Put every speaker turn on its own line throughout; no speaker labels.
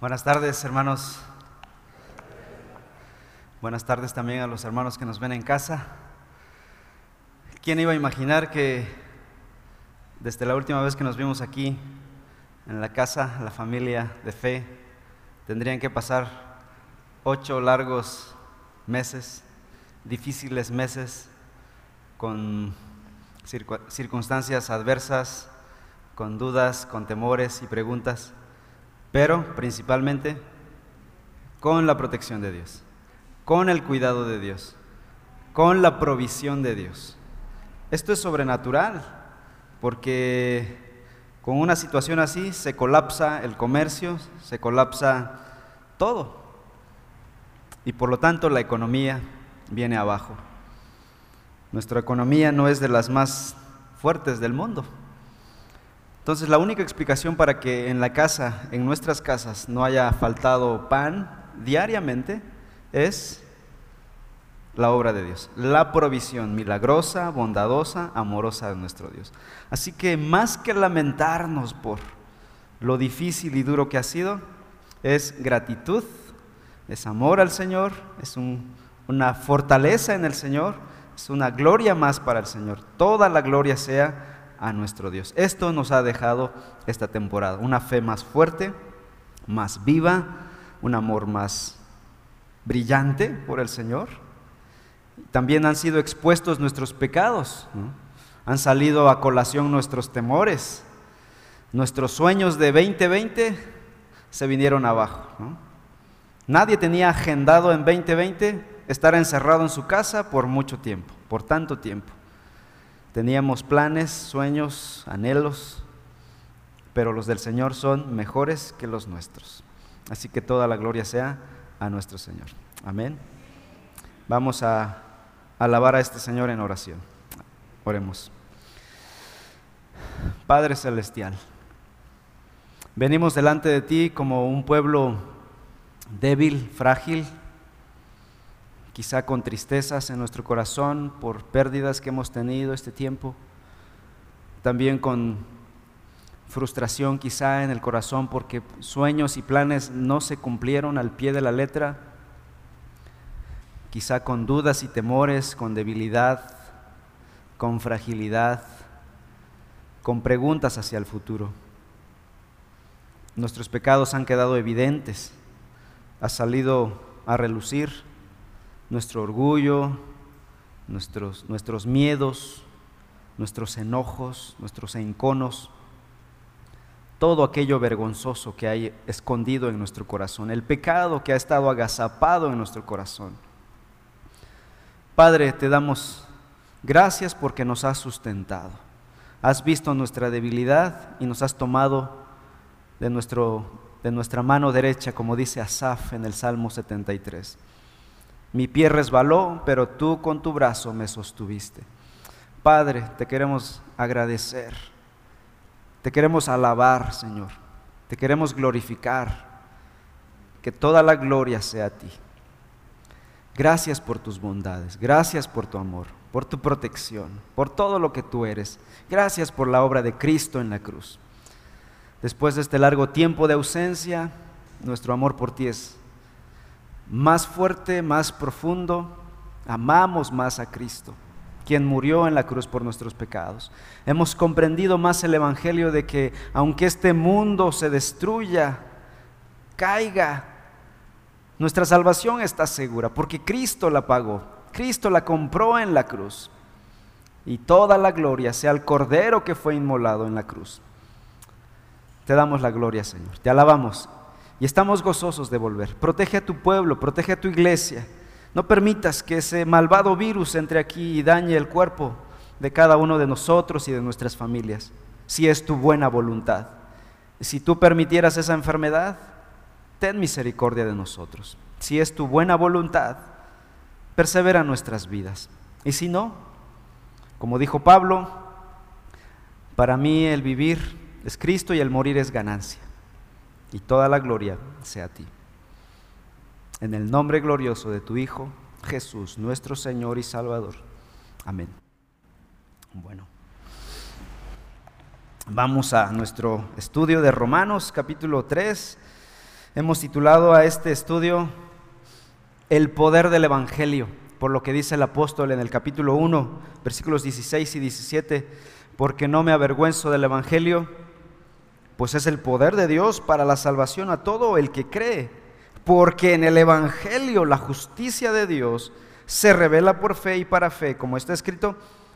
Buenas tardes, hermanos. Buenas tardes también a los hermanos que nos ven en casa. ¿Quién iba a imaginar que desde la última vez que nos vimos aquí en la casa, la familia de fe, tendrían que pasar ocho largos meses, difíciles meses, con circunstancias adversas, con dudas, con temores y preguntas? Pero principalmente con la protección de Dios, con el cuidado de Dios, con la provisión de Dios. Esto es sobrenatural, porque con una situación así se colapsa el comercio, se colapsa todo, y por lo tanto la economía viene abajo. Nuestra economía no es de las más fuertes del mundo. Entonces la única explicación para que en la casa, en nuestras casas, no haya faltado pan diariamente es la obra de Dios, la provisión milagrosa, bondadosa, amorosa de nuestro Dios. Así que más que lamentarnos por lo difícil y duro que ha sido, es gratitud, es amor al Señor, es una fortaleza en el Señor, es una gloria más para el Señor. Toda la gloria sea a nuestro Dios. Esto nos ha dejado esta temporada, una fe más fuerte, más viva, un amor más brillante por el Señor. También han sido expuestos nuestros pecados, han salido a colación nuestros temores, nuestros sueños de 2020 se vinieron abajo. Nadie tenía agendado en 2020 estar encerrado en su casa por mucho tiempo, por tanto tiempo. Teníamos planes, sueños, anhelos, pero los del Señor son mejores que los nuestros. Así que toda la gloria sea a nuestro Señor. Amén. Vamos a alabar a este Señor en oración. Oremos. Padre Celestial, venimos delante de ti como un pueblo débil, frágil, quizá con tristezas en nuestro corazón por pérdidas que hemos tenido este tiempo, también con frustración quizá en el corazón porque sueños y planes no se cumplieron al pie de la letra, quizá con dudas y temores, con debilidad, con fragilidad, con preguntas hacia el futuro. Nuestros pecados han quedado evidentes, ha salido a relucir nuestro orgullo, nuestros, nuestros miedos, nuestros enojos, nuestros enconos, todo aquello vergonzoso que hay escondido en nuestro corazón, el pecado que ha estado agazapado en nuestro corazón. Padre, te damos gracias porque nos has sustentado. Has visto nuestra debilidad y nos has tomado de, nuestro, de nuestra mano derecha, como dice Asaf en el Salmo 73. Mi pie resbaló, pero tú con tu brazo me sostuviste. Padre, te queremos agradecer. Te queremos alabar, Señor. Te queremos glorificar. Que toda la gloria sea a ti. Gracias por tus bondades. Gracias por tu amor, por tu protección, por todo lo que tú eres. Gracias por la obra de Cristo en la cruz. Después de este largo tiempo de ausencia, nuestro amor por ti es más fuerte, más profundo, amamos más a Cristo, quien murió en la cruz por nuestros pecados. Hemos comprendido más el Evangelio de que aunque este mundo se destruya, caiga, nuestra salvación está segura, porque Cristo la pagó, Cristo la compró en la cruz. Y toda la gloria sea al Cordero que fue inmolado en la cruz. Te damos la gloria, Señor. Te alabamos y estamos gozosos de volver. Protege a tu pueblo, protege a tu iglesia. No permitas que ese malvado virus entre aquí y dañe el cuerpo de cada uno de nosotros y de nuestras familias, si es tu buena voluntad. Si tú permitieras esa enfermedad, ten misericordia de nosotros. Si es tu buena voluntad, persevera nuestras vidas. Y si no, como dijo Pablo, para mí el vivir es Cristo y el morir es ganancia y toda la gloria sea a ti. En el nombre glorioso de tu Hijo, Jesús, nuestro Señor y Salvador. Amén. Bueno, vamos a nuestro estudio de Romanos capítulo 3. Hemos titulado a este estudio El poder del Evangelio, por lo que dice el apóstol en el capítulo 1, versículos 16 y 17, porque no me avergüenzo del Evangelio, pues es el poder de Dios para la salvación a todo el que cree, porque en el Evangelio la justicia de Dios se revela por fe y para fe, como está escrito,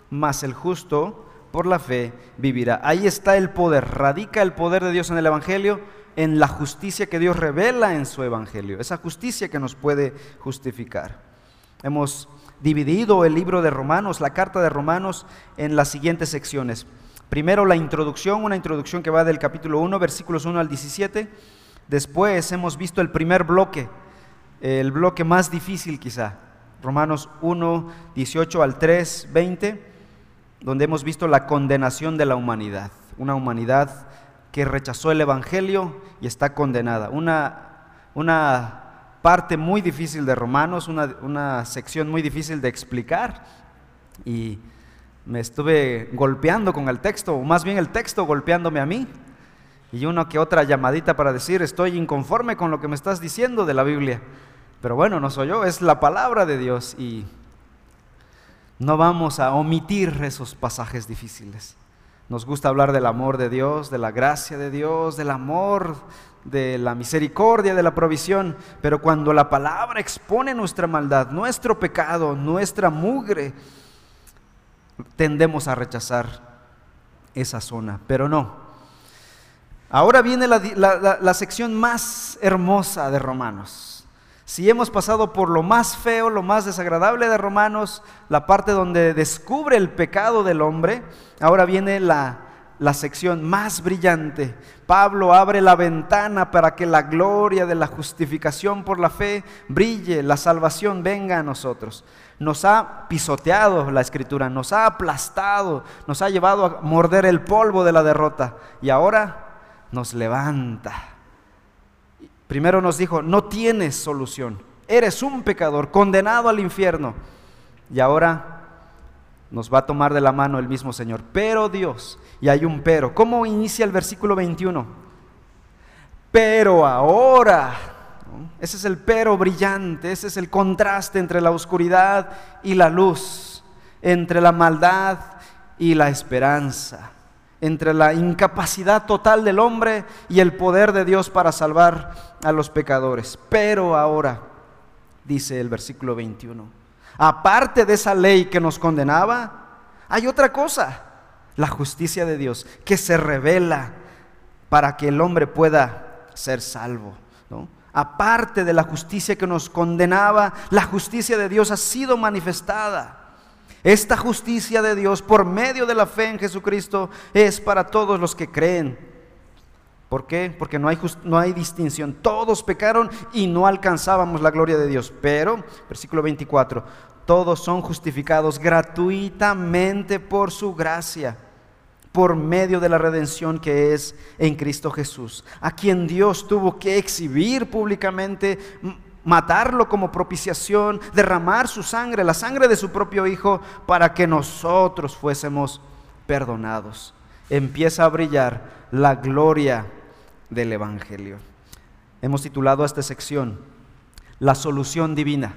mas el justo por la fe vivirá. Ahí está el poder, radica el poder de Dios en el Evangelio en la justicia que Dios revela en su Evangelio, esa justicia que nos puede justificar. Hemos dividido el libro de Romanos, la carta de Romanos, en las siguientes secciones. Primero la introducción, una introducción que va del capítulo 1, versículos 1 al 17. Después hemos visto el primer bloque, el bloque más difícil quizá, Romanos 1, 18 al 3, 20, donde hemos visto la condenación de la humanidad, una humanidad que rechazó el Evangelio y está condenada. Una, una parte muy difícil de Romanos, una, una sección muy difícil de explicar. Y me estuve golpeando con el texto, o más bien el texto golpeándome a mí. Y una que otra llamadita para decir, estoy inconforme con lo que me estás diciendo de la Biblia. Pero bueno, no soy yo, es la palabra de Dios y no vamos a omitir esos pasajes difíciles. Nos gusta hablar del amor de Dios, de la gracia de Dios, del amor, de la misericordia, de la provisión. Pero cuando la palabra expone nuestra maldad, nuestro pecado, nuestra mugre, tendemos a rechazar esa zona. Pero no. Ahora viene la, la sección más hermosa de Romanos si hemos pasado por lo más feo, lo más desagradable de Romanos, la parte donde descubre el pecado del hombre, ahora viene la, la sección más brillante. Pablo abre la ventana para que la gloria de la justificación por la fe brille, la salvación venga a nosotros. Nos ha pisoteado la escritura, nos ha aplastado, nos ha llevado a morder el polvo de la derrota y ahora nos levanta Primero nos dijo, no tienes solución, eres un pecador condenado al infierno. Y ahora nos va a tomar de la mano el mismo Señor. Pero Dios, y hay un pero. ¿Cómo inicia el versículo 21? Pero ahora, ese es el pero brillante, ese es el contraste entre la oscuridad y la luz, entre la maldad y la esperanza entre la incapacidad total del hombre y el poder de Dios para salvar a los pecadores. Pero ahora, dice el versículo 21, aparte de esa ley que nos condenaba, hay otra cosa, la justicia de Dios, que se revela para que el hombre pueda ser salvo. Aparte de la justicia que nos condenaba, la justicia de Dios ha sido manifestada esta justicia de Dios por medio de la fe en Jesucristo es para todos los que creen. ¿Por qué? Porque no hay, no hay distinción. Todos pecaron y no alcanzábamos la gloria de Dios. Pero, versículo 24, todos son justificados gratuitamente por su gracia, por medio de la redención que es en Cristo Jesús, a quien Dios tuvo que exhibir públicamente matarlo como propiciación, derramar su sangre, la sangre de su propio Hijo, para que nosotros fuésemos perdonados. Empieza a brillar la gloria del Evangelio. Hemos titulado esta sección La solución divina.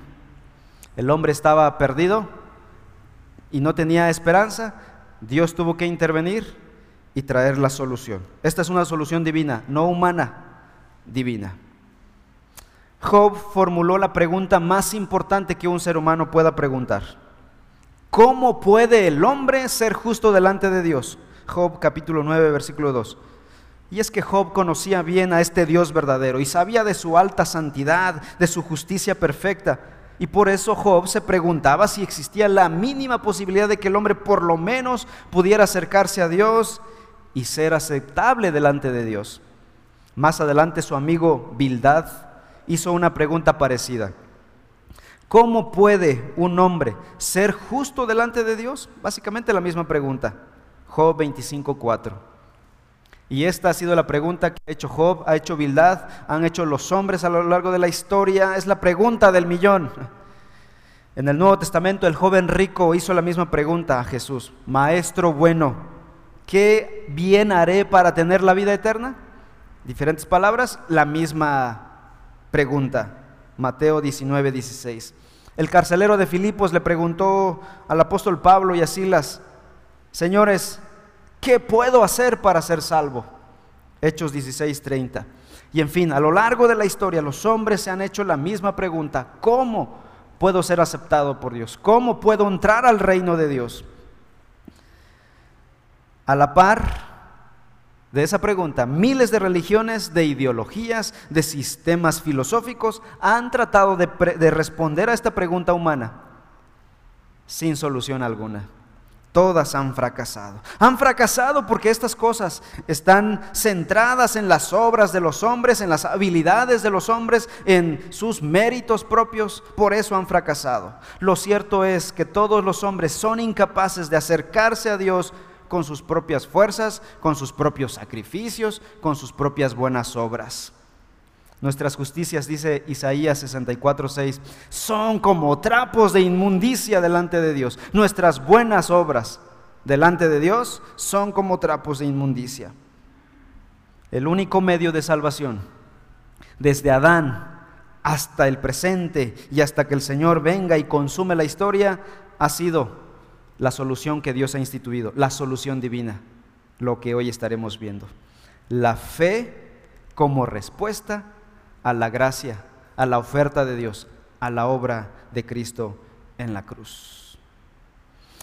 El hombre estaba perdido y no tenía esperanza. Dios tuvo que intervenir y traer la solución. Esta es una solución divina, no humana, divina. Job formuló la pregunta más importante que un ser humano pueda preguntar. ¿Cómo puede el hombre ser justo delante de Dios? Job capítulo 9, versículo 2. Y es que Job conocía bien a este Dios verdadero y sabía de su alta santidad, de su justicia perfecta. Y por eso Job se preguntaba si existía la mínima posibilidad de que el hombre por lo menos pudiera acercarse a Dios y ser aceptable delante de Dios. Más adelante su amigo Bildad hizo una pregunta parecida. ¿Cómo puede un hombre ser justo delante de Dios? Básicamente la misma pregunta. Job 25.4. Y esta ha sido la pregunta que ha hecho Job, ha hecho Bildad, han hecho los hombres a lo largo de la historia. Es la pregunta del millón. En el Nuevo Testamento el joven rico hizo la misma pregunta a Jesús. Maestro bueno, ¿qué bien haré para tener la vida eterna? Diferentes palabras, la misma pregunta. Mateo 19, 16. El carcelero de Filipos le preguntó al apóstol Pablo y a Silas, señores, ¿qué puedo hacer para ser salvo? Hechos 16, 30. Y en fin, a lo largo de la historia los hombres se han hecho la misma pregunta, ¿cómo puedo ser aceptado por Dios? ¿Cómo puedo entrar al reino de Dios? A la par de esa pregunta, miles de religiones, de ideologías, de sistemas filosóficos han tratado de, responder a esta pregunta humana sin solución alguna. Todas han fracasado. Han fracasado porque estas cosas están centradas en las obras de los hombres, en las habilidades de los hombres, en sus méritos propios. Por eso han fracasado. Lo cierto es que todos los hombres son incapaces de acercarse a Dios con sus propias fuerzas, con sus propios sacrificios, con sus propias buenas obras. Nuestras justicias, dice Isaías 64:6, son como trapos de inmundicia delante de Dios. Nuestras buenas obras delante de Dios son como trapos de inmundicia. El único medio de salvación, desde Adán hasta el presente y hasta que el Señor venga y consume la historia, ha sido la solución que Dios ha instituido, la solución divina, lo que hoy estaremos viendo. La fe como respuesta a la gracia, a la oferta de Dios, a la obra de Cristo en la cruz.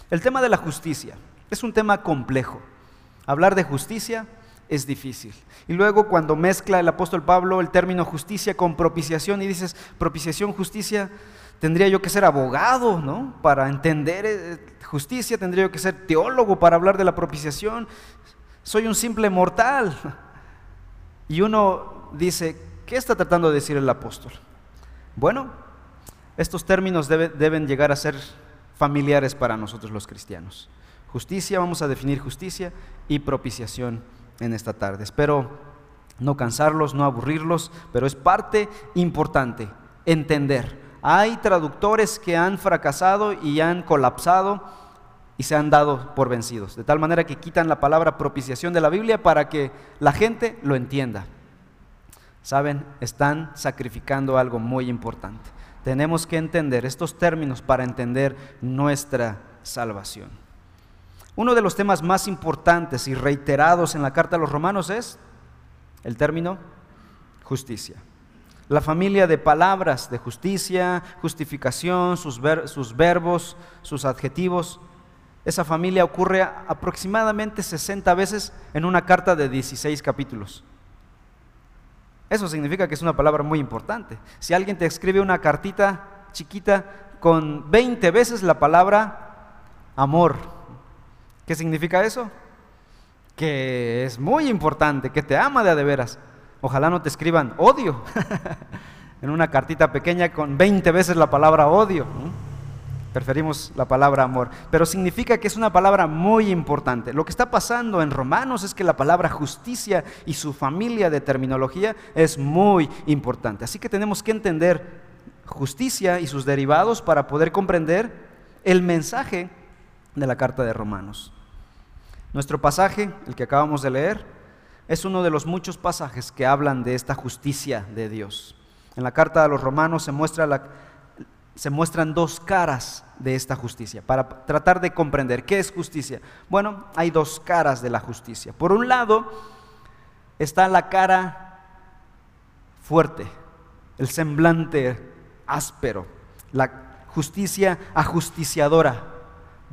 El tema de la justicia es un tema complejo. Hablar de justicia es difícil. Y luego cuando mezcla el apóstol Pablo el término justicia con propiciación y dices propiciación, justicia, tendría yo que ser abogado, ¿no? Para entender eh, justicia, tendría yo que ser teólogo para hablar de la propiciación. Soy un simple mortal. Y uno dice, ¿qué está tratando de decir el apóstol? Bueno, estos términos deben llegar a ser familiares para nosotros los cristianos. Justicia, vamos a definir justicia y propiciación en esta tarde. Espero no cansarlos, no aburrirlos, pero es parte importante entender hay traductores que han fracasado y han colapsado y se han dado por vencidos, de tal manera que quitan la palabra propiciación de la Biblia para que la gente lo entienda. Saben, están sacrificando algo muy importante. Tenemos que entender estos términos para entender nuestra salvación. Uno de los temas más importantes y reiterados en la carta a los romanos es el término justicia. La familia de palabras de justicia, justificación, sus, sus verbos, sus adjetivos. Esa familia ocurre aproximadamente 60 veces en una carta de 16 capítulos. Eso significa que es una palabra muy importante. Si alguien te escribe una cartita chiquita con 20 veces la palabra amor, ¿qué significa eso? Que es muy importante, que te ama de a de veras. Ojalá no te escriban odio en una cartita pequeña con 20 veces la palabra odio. Preferimos la palabra amor, pero significa que es una palabra muy importante. Lo que está pasando en Romanos es que la palabra justicia y su familia de terminología es muy importante. Así que tenemos que entender justicia y sus derivados para poder comprender el mensaje de la carta de Romanos. Nuestro pasaje, el que acabamos de leer, es uno de los muchos pasajes que hablan de esta justicia de Dios. En la carta a los romanos se, muestra se muestran dos caras de esta justicia, para tratar de comprender qué es justicia. Bueno, hay dos caras de la justicia. Por un lado está la cara fuerte, el semblante áspero, la justicia ajusticiadora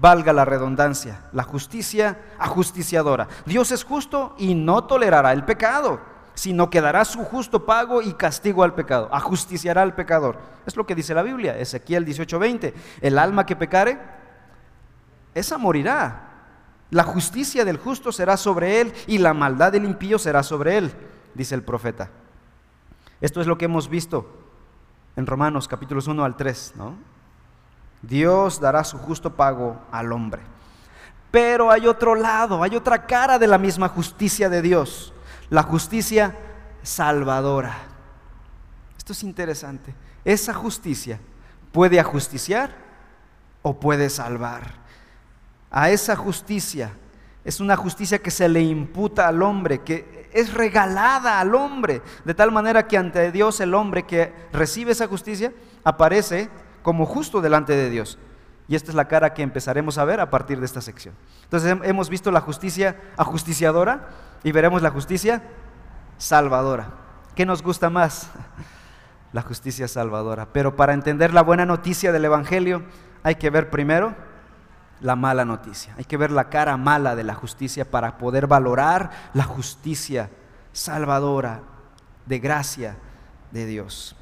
valga la redundancia, la justicia ajusticiadora. Dios es justo y no tolerará el pecado, sino que dará su justo pago y castigo al pecado, ajusticiará al pecador. Es lo que dice la Biblia, Ezequiel 18:20. El alma que pecare, esa morirá. La justicia del justo será sobre él y la maldad del impío será sobre él, dice el profeta. Esto es lo que hemos visto en Romanos capítulos 1 al 3, ¿no? Dios dará su justo pago al hombre. Pero hay otro lado, hay otra cara de la misma justicia de Dios, la justicia salvadora. Esto es interesante. Esa justicia puede ajusticiar o puede salvar. A esa justicia es una justicia que se le imputa al hombre, que es regalada al hombre, de tal manera que ante Dios el hombre que recibe esa justicia aparece como justo delante de Dios. Y esta es la cara que empezaremos a ver a partir de esta sección. Entonces hemos visto la justicia ajusticiadora y veremos la justicia salvadora. ¿Qué nos gusta más? La justicia salvadora. Pero para entender la buena noticia del Evangelio hay que ver primero la mala noticia. Hay que ver la cara mala de la justicia para poder valorar la justicia salvadora de gracia de Dios.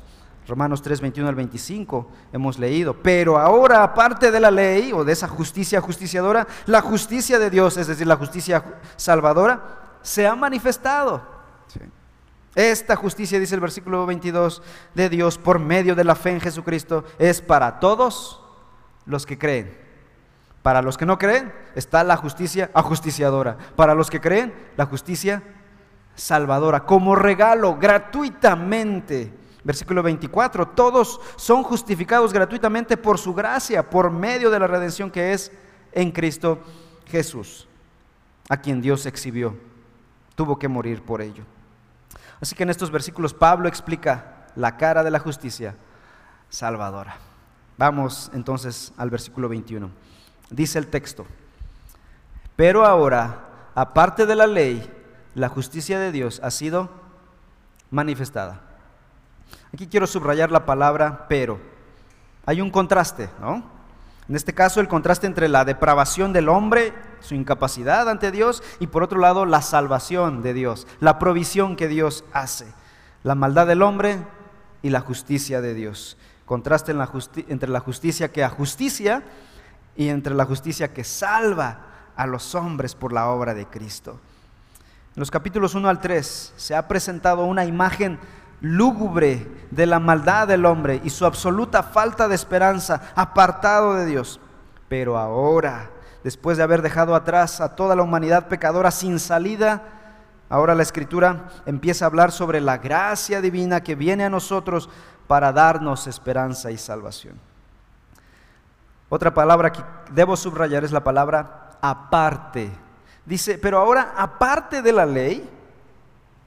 Romanos 3, 21 al 25 hemos leído. Pero ahora, aparte de la ley o de esa justicia justiciadora, la justicia de Dios, es decir, la justicia salvadora, se ha manifestado. Esta justicia, dice el versículo 22, de Dios por medio de la fe en Jesucristo, es para todos los que creen. Para los que no creen, está la justicia ajusticiadora. Para los que creen, la justicia salvadora, como regalo, gratuitamente Versículo 24, todos son justificados gratuitamente por su gracia, por medio de la redención que es en Cristo Jesús, a quien Dios exhibió. Tuvo que morir por ello. Así que en estos versículos Pablo explica la cara de la justicia salvadora. Vamos entonces al versículo 21. Dice el texto, pero ahora, aparte de la ley, la justicia de Dios ha sido manifestada Aquí quiero subrayar la palabra pero. Hay un contraste, ¿no? En este caso, el contraste entre la depravación del hombre, su incapacidad ante Dios, y por otro lado, la salvación de Dios, la provisión que Dios hace. La maldad del hombre y la justicia de Dios. Contraste entre la justicia que ajusticia y entre la justicia que salva a los hombres por la obra de Cristo. En los capítulos 1 al 3 se ha presentado una imagen lúgubre de la maldad del hombre y su absoluta falta de esperanza, apartado de Dios. Pero ahora, después de haber dejado atrás a toda la humanidad pecadora sin salida, ahora la escritura empieza a hablar sobre la gracia divina que viene a nosotros para darnos esperanza y salvación. Otra palabra que debo subrayar es la palabra aparte. Dice, pero ahora aparte de la ley,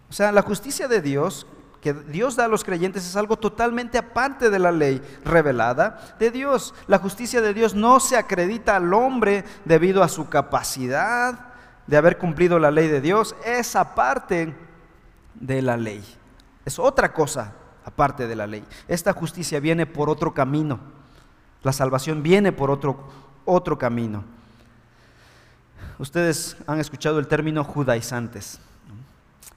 o sea, la justicia de Dios que Dios da a los creyentes es algo totalmente aparte de la ley revelada de Dios. La justicia de Dios no se acredita al hombre debido a su capacidad de haber cumplido la ley de Dios. Es aparte de la ley. Es otra cosa aparte de la ley. Esta justicia viene por otro camino. La salvación viene por otro, otro camino. Ustedes han escuchado el término judaizantes.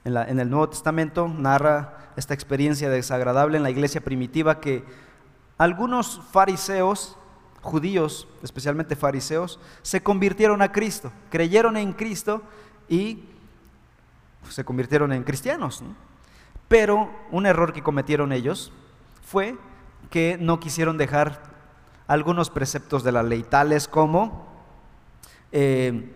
En, el Nuevo Testamento narra esta experiencia desagradable en la iglesia primitiva que algunos fariseos, judíos, especialmente fariseos, se convirtieron a Cristo, creyeron en Cristo y se convirtieron en cristianos. Pero un error que cometieron ellos fue que no quisieron dejar algunos preceptos de la ley, tales como eh,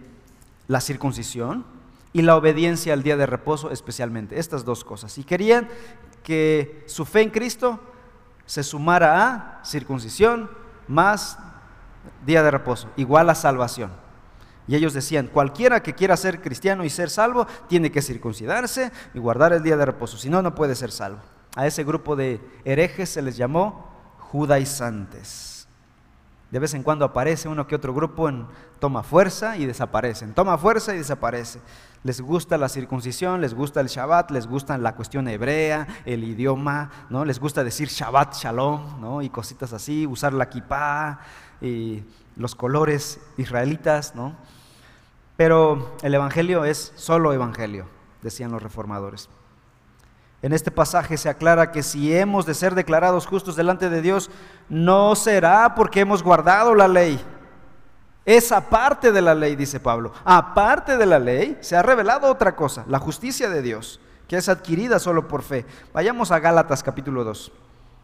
la circuncisión, y la obediencia al día de reposo especialmente. Estas dos cosas. Y querían que su fe en Cristo se sumara a circuncisión más día de reposo, igual a salvación. Y ellos decían, cualquiera que quiera ser cristiano y ser salvo, tiene que circuncidarse y guardar el día de reposo, si no, no puede ser salvo. A ese grupo de herejes se les llamó judaizantes. De vez en cuando aparece uno que otro grupo en toma fuerza y desaparecen. Toma fuerza y desaparece. Les gusta la circuncisión, les gusta el Shabbat, les gusta la cuestión hebrea, el idioma, ¿no? Les gusta decir Shabbat Shalom, ¿no? Y cositas así, usar la kippah y los colores israelitas, ¿no? Pero el evangelio es solo evangelio, decían los reformadores. En este pasaje se aclara que si hemos de ser declarados justos delante de Dios, no será porque hemos guardado la ley. Es aparte de la ley, dice Pablo. Aparte de la ley se ha revelado otra cosa, la justicia de Dios, que es adquirida solo por fe. Vayamos a Gálatas capítulo 2.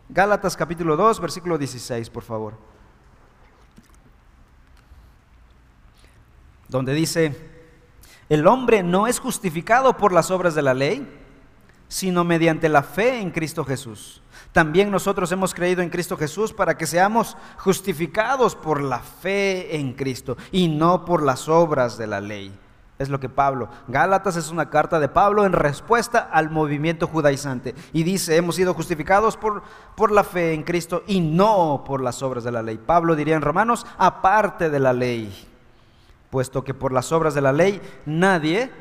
Gálatas capítulo 2, versículo 16, por favor. Donde dice, el hombre no es justificado por las obras de la ley sino mediante la fe en Cristo Jesús. También nosotros hemos creído en Cristo Jesús para que seamos justificados por la fe en Cristo y no por las obras de la ley. Es lo que Pablo. Gálatas es una carta de Pablo en respuesta al movimiento judaizante. Y dice, hemos sido justificados por, por la fe en Cristo y no por las obras de la ley. Pablo diría en Romanos, aparte de la ley, puesto que por las obras de la ley nadie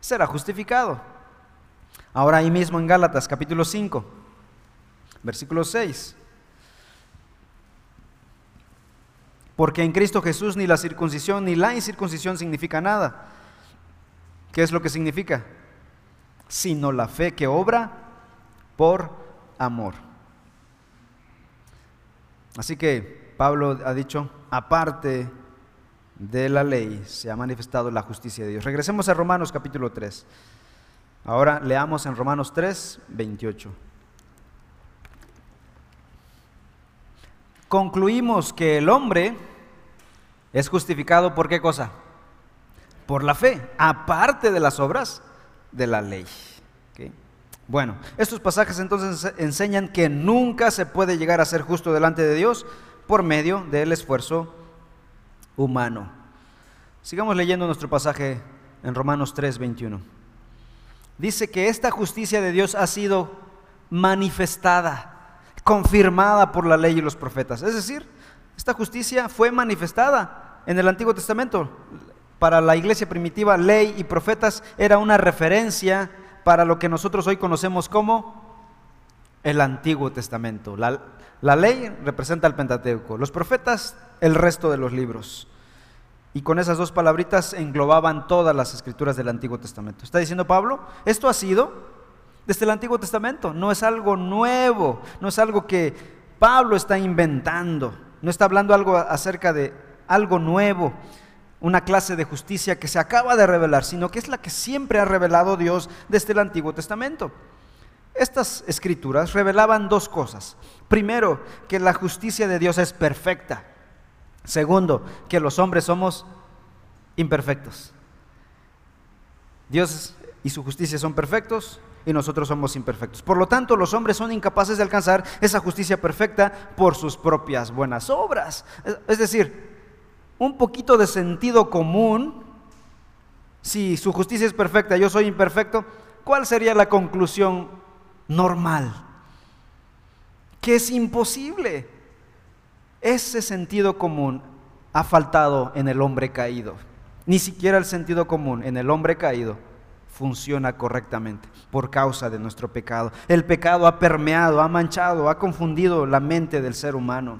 será justificado. Ahora ahí mismo en Gálatas capítulo 5, versículo 6. Porque en Cristo Jesús ni la circuncisión ni la incircuncisión significa nada. ¿Qué es lo que significa? Sino la fe que obra por amor. Así que Pablo ha dicho, aparte de la ley se ha manifestado la justicia de Dios. Regresemos a Romanos capítulo 3. Ahora leamos en Romanos 3, 28. Concluimos que el hombre es justificado por qué cosa? Por la fe, aparte de las obras de la ley. Bueno, estos pasajes entonces enseñan que nunca se puede llegar a ser justo delante de Dios por medio del esfuerzo humano. Sigamos leyendo nuestro pasaje en Romanos 3, 21. Dice que esta justicia de Dios ha sido manifestada, confirmada por la ley y los profetas. Es decir, esta justicia fue manifestada en el Antiguo Testamento. Para la iglesia primitiva, ley y profetas era una referencia para lo que nosotros hoy conocemos como el Antiguo Testamento. La, la ley representa el Pentateuco, los profetas el resto de los libros. Y con esas dos palabritas englobaban todas las escrituras del Antiguo Testamento. Está diciendo Pablo, esto ha sido desde el Antiguo Testamento, no es algo nuevo, no es algo que Pablo está inventando. No está hablando algo acerca de algo nuevo, una clase de justicia que se acaba de revelar, sino que es la que siempre ha revelado Dios desde el Antiguo Testamento. Estas escrituras revelaban dos cosas. Primero, que la justicia de Dios es perfecta. Segundo, que los hombres somos imperfectos. Dios y su justicia son perfectos, y nosotros somos imperfectos. Por lo tanto, los hombres son incapaces de alcanzar esa justicia perfecta por sus propias buenas obras. Es decir, un poquito de sentido común, si su justicia es perfecta, yo soy imperfecto, ¿cuál sería la conclusión normal? Que es imposible. Ese sentido común ha faltado en el hombre caído. Ni siquiera el sentido común en el hombre caído funciona correctamente por causa de nuestro pecado. El pecado ha permeado, ha manchado, ha confundido la mente del ser humano.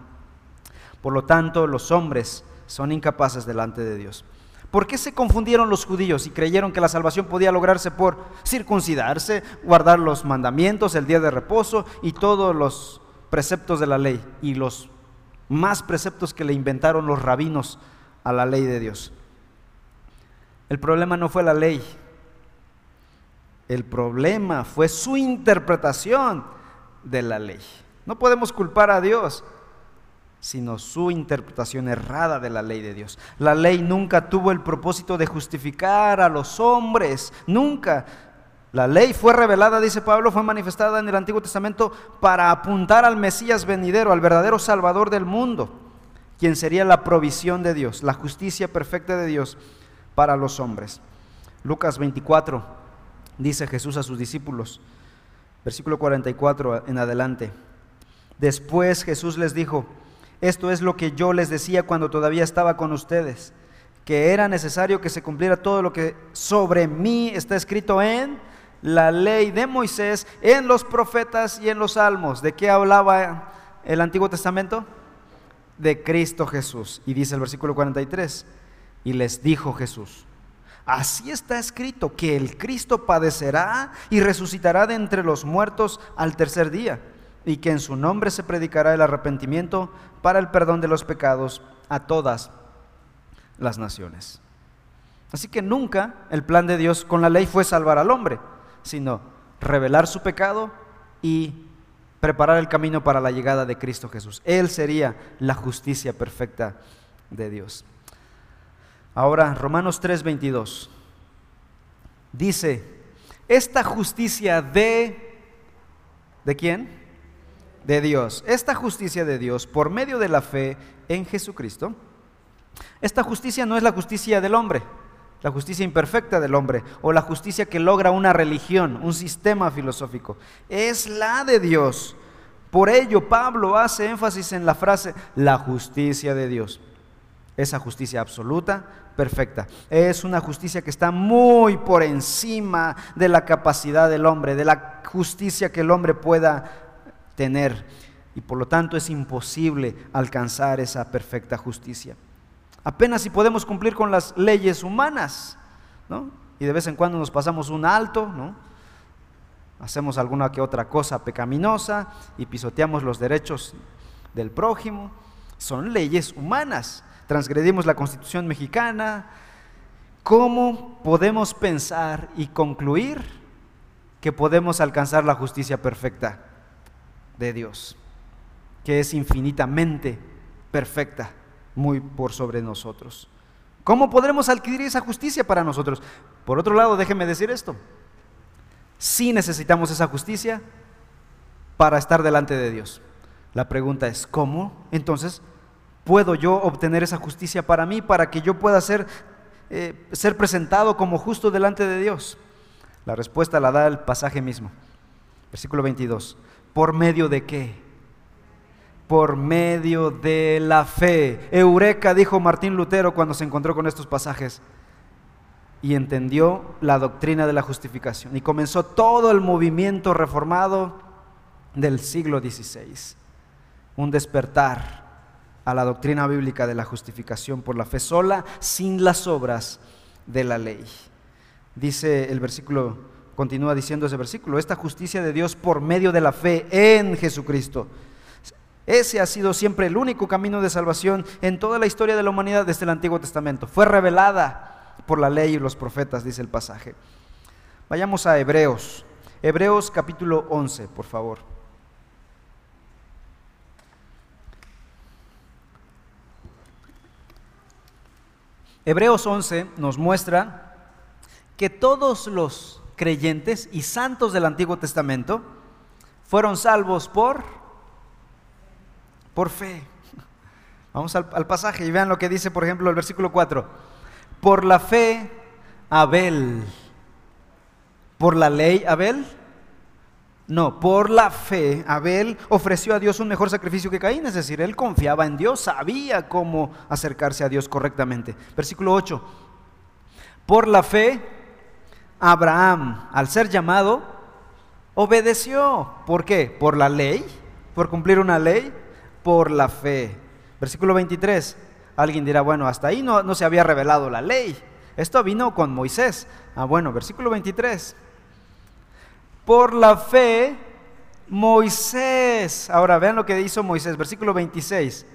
Por lo tanto, los hombres son incapaces delante de Dios. ¿Por qué se confundieron los judíos y creyeron que la salvación podía lograrse por circuncidarse, guardar los mandamientos, el día de reposo y todos los preceptos de la ley y los más preceptos que le inventaron los rabinos a la ley de Dios? El problema no fue la ley, el problema fue su interpretación de la ley. No podemos culpar a Dios, sino su interpretación errada de la ley de Dios. La ley nunca tuvo el propósito de justificar a los hombres, nunca. La ley fue revelada, dice Pablo, fue manifestada en el Antiguo Testamento para apuntar al Mesías venidero, al verdadero Salvador del mundo, quien sería la provisión de Dios, la justicia perfecta de Dios para los hombres. Lucas 24 dice Jesús a sus discípulos. Versículo 44 en adelante. Después Jesús les dijo, esto es lo que yo les decía cuando todavía estaba con ustedes, que era necesario que se cumpliera todo lo que sobre mí está escrito en la ley de Moisés, en los profetas y en los salmos. ¿De qué hablaba el Antiguo Testamento? De Cristo Jesús. Y dice el versículo 43, y les dijo Jesús, Así está escrito que el Cristo padecerá y resucitará de entre los muertos al tercer día, y que en su nombre se predicará el arrepentimiento para el perdón de los pecados a todas las naciones. Así que nunca el plan de Dios con la ley fue salvar al hombre, sino revelar su pecado y preparar el camino para la llegada de Cristo Jesús. Él sería la justicia perfecta de Dios. Ahora, Romanos 3:22 dice, esta justicia de, ¿de quién? De Dios. Esta justicia de Dios por medio de la fe en Jesucristo. Esta justicia no es la justicia del hombre, la justicia imperfecta del hombre o la justicia que logra una religión, un sistema filosófico. Es la de Dios. Por ello Pablo hace énfasis en la frase la justicia de Dios. Esa justicia absoluta, perfecta. Es una justicia que está muy por encima de la capacidad del hombre, de la justicia que el hombre pueda tener. Y por lo tanto es imposible alcanzar esa perfecta justicia. Apenas si podemos cumplir con las leyes humanas, ¿no? Y de vez en cuando nos pasamos un alto, ¿no? Hacemos alguna que otra cosa pecaminosa y pisoteamos los derechos del prójimo. Son leyes humanas transgredimos la constitución mexicana, ¿cómo podemos pensar y concluir que podemos alcanzar la justicia perfecta de Dios, que es infinitamente perfecta, muy por sobre nosotros? ¿Cómo podremos adquirir esa justicia para nosotros? Por otro lado, déjeme decir esto. Si necesitamos esa justicia para estar delante de Dios. La pregunta es, ¿cómo? Entonces, puedo yo obtener esa justicia para mí, para que yo pueda ser, eh, ser presentado como justo delante de Dios? La respuesta la da el pasaje mismo. Versículo 22. ¿Por medio de qué? Por medio de la fe. Eureka, dijo Martín Lutero cuando se encontró con estos pasajes y entendió la doctrina de la justificación. Y comenzó todo el movimiento reformado del siglo XVI. Un despertar a la doctrina bíblica de la justificación por la fe sola, sin las obras de la ley. Dice el versículo, continúa diciendo ese versículo, esta justicia de Dios por medio de la fe en Jesucristo. Ese ha sido siempre el único camino de salvación en toda la historia de la humanidad desde el Antiguo Testamento. Fue revelada por la ley y los profetas, dice el pasaje. Vayamos a Hebreos. Hebreos capítulo 11, por favor. Hebreos 11 nos muestra que todos los creyentes y santos del Antiguo Testamento fueron salvos por, por fe. Vamos al, al, pasaje y vean lo que dice, por ejemplo, el versículo 4. Por la fe, Abel. Por la ley, Abel no, por la fe, Abel ofreció a Dios un mejor sacrificio que Caín, es decir, él confiaba en Dios, sabía cómo acercarse a Dios correctamente. Versículo 8. Por la fe, Abraham, al ser llamado, obedeció. ¿Por qué? ¿Por la ley? ¿Por cumplir una ley? Por la fe. Versículo 23. Alguien dirá, bueno, hasta ahí no, no se había revelado la ley. Esto vino con Moisés. Ah, bueno, versículo 23 por la fe, Moisés, ahora vean lo que hizo Moisés, versículo 26,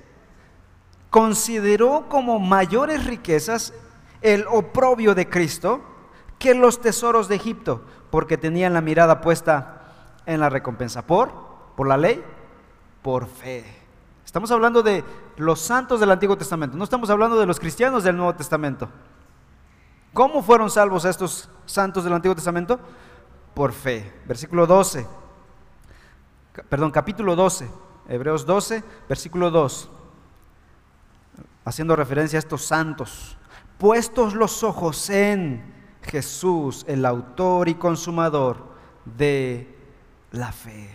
consideró como mayores riquezas el oprobio de Cristo que los tesoros de Egipto, porque tenían la mirada puesta en la recompensa. ¿Por? ¿Por la ley? Por fe. Estamos hablando de los santos del Antiguo Testamento, no estamos hablando de los cristianos del Nuevo Testamento. ¿Cómo fueron salvos estos santos del Antiguo Testamento? Por fe. Versículo 12, perdón, capítulo 12, Hebreos 12, versículo 2, haciendo referencia a estos santos, puestos los ojos en Jesús, el autor y consumador de la fe.